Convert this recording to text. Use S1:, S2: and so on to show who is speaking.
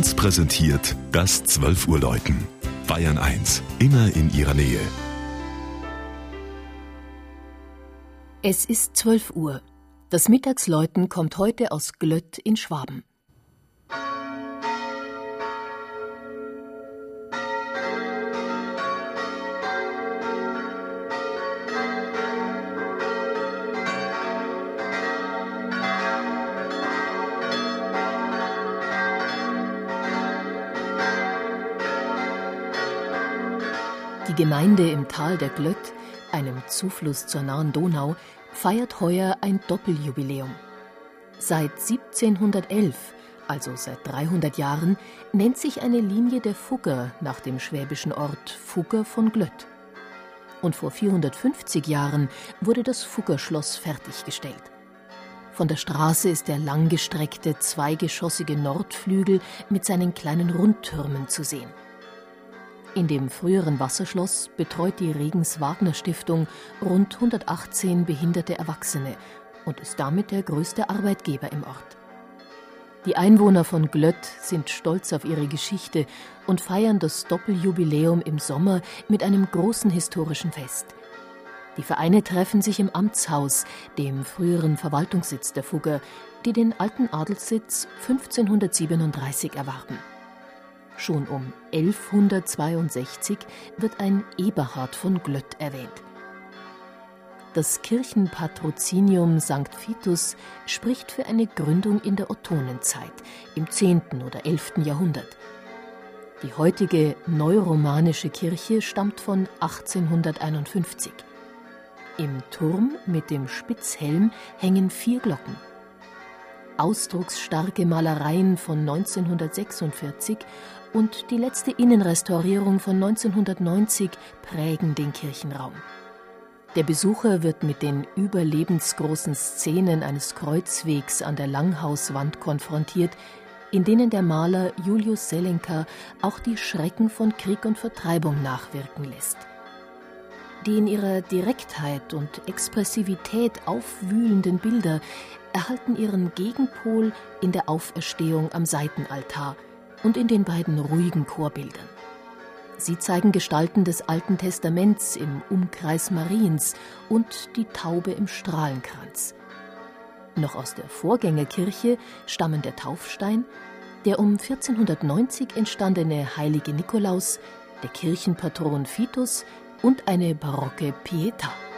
S1: 1 präsentiert das 12 Uhr Läuten. Bayern 1, immer in ihrer Nähe.
S2: Es ist 12 Uhr. Das Mittagsläuten kommt heute aus Glött in Schwaben. Die Gemeinde im Tal der Glött, einem Zufluss zur nahen Donau, feiert heuer ein Doppeljubiläum. Seit 1711, also seit 300 Jahren, nennt sich eine Linie der Fugger nach dem schwäbischen Ort Fugger von Glött. Und vor 450 Jahren wurde das Fuggerschloss fertiggestellt. Von der Straße ist der langgestreckte, zweigeschossige Nordflügel mit seinen kleinen Rundtürmen zu sehen. In dem früheren Wasserschloss betreut die Regens Wagner Stiftung rund 118 behinderte Erwachsene und ist damit der größte Arbeitgeber im Ort. Die Einwohner von Glött sind stolz auf ihre Geschichte und feiern das Doppeljubiläum im Sommer mit einem großen historischen Fest. Die Vereine treffen sich im Amtshaus, dem früheren Verwaltungssitz der Fugger, die den alten Adelssitz 1537 erwarben. Schon um 1162 wird ein Eberhard von Glött erwähnt. Das Kirchenpatrozinium St. Vitus spricht für eine Gründung in der Ottonenzeit im 10. oder 11. Jahrhundert. Die heutige neuromanische Kirche stammt von 1851. Im Turm mit dem Spitzhelm hängen vier Glocken. Ausdrucksstarke Malereien von 1946 und die letzte Innenrestaurierung von 1990 prägen den Kirchenraum. Der Besucher wird mit den überlebensgroßen Szenen eines Kreuzwegs an der Langhauswand konfrontiert, in denen der Maler Julius Selenka auch die Schrecken von Krieg und Vertreibung nachwirken lässt. Die in ihrer Direktheit und Expressivität aufwühlenden Bilder erhalten ihren Gegenpol in der Auferstehung am Seitenaltar – und in den beiden ruhigen Chorbildern. Sie zeigen Gestalten des Alten Testaments im Umkreis Mariens und die Taube im Strahlenkranz. Noch aus der Vorgängerkirche stammen der Taufstein, der um 1490 entstandene heilige Nikolaus, der Kirchenpatron Vitus und eine barocke Pietà.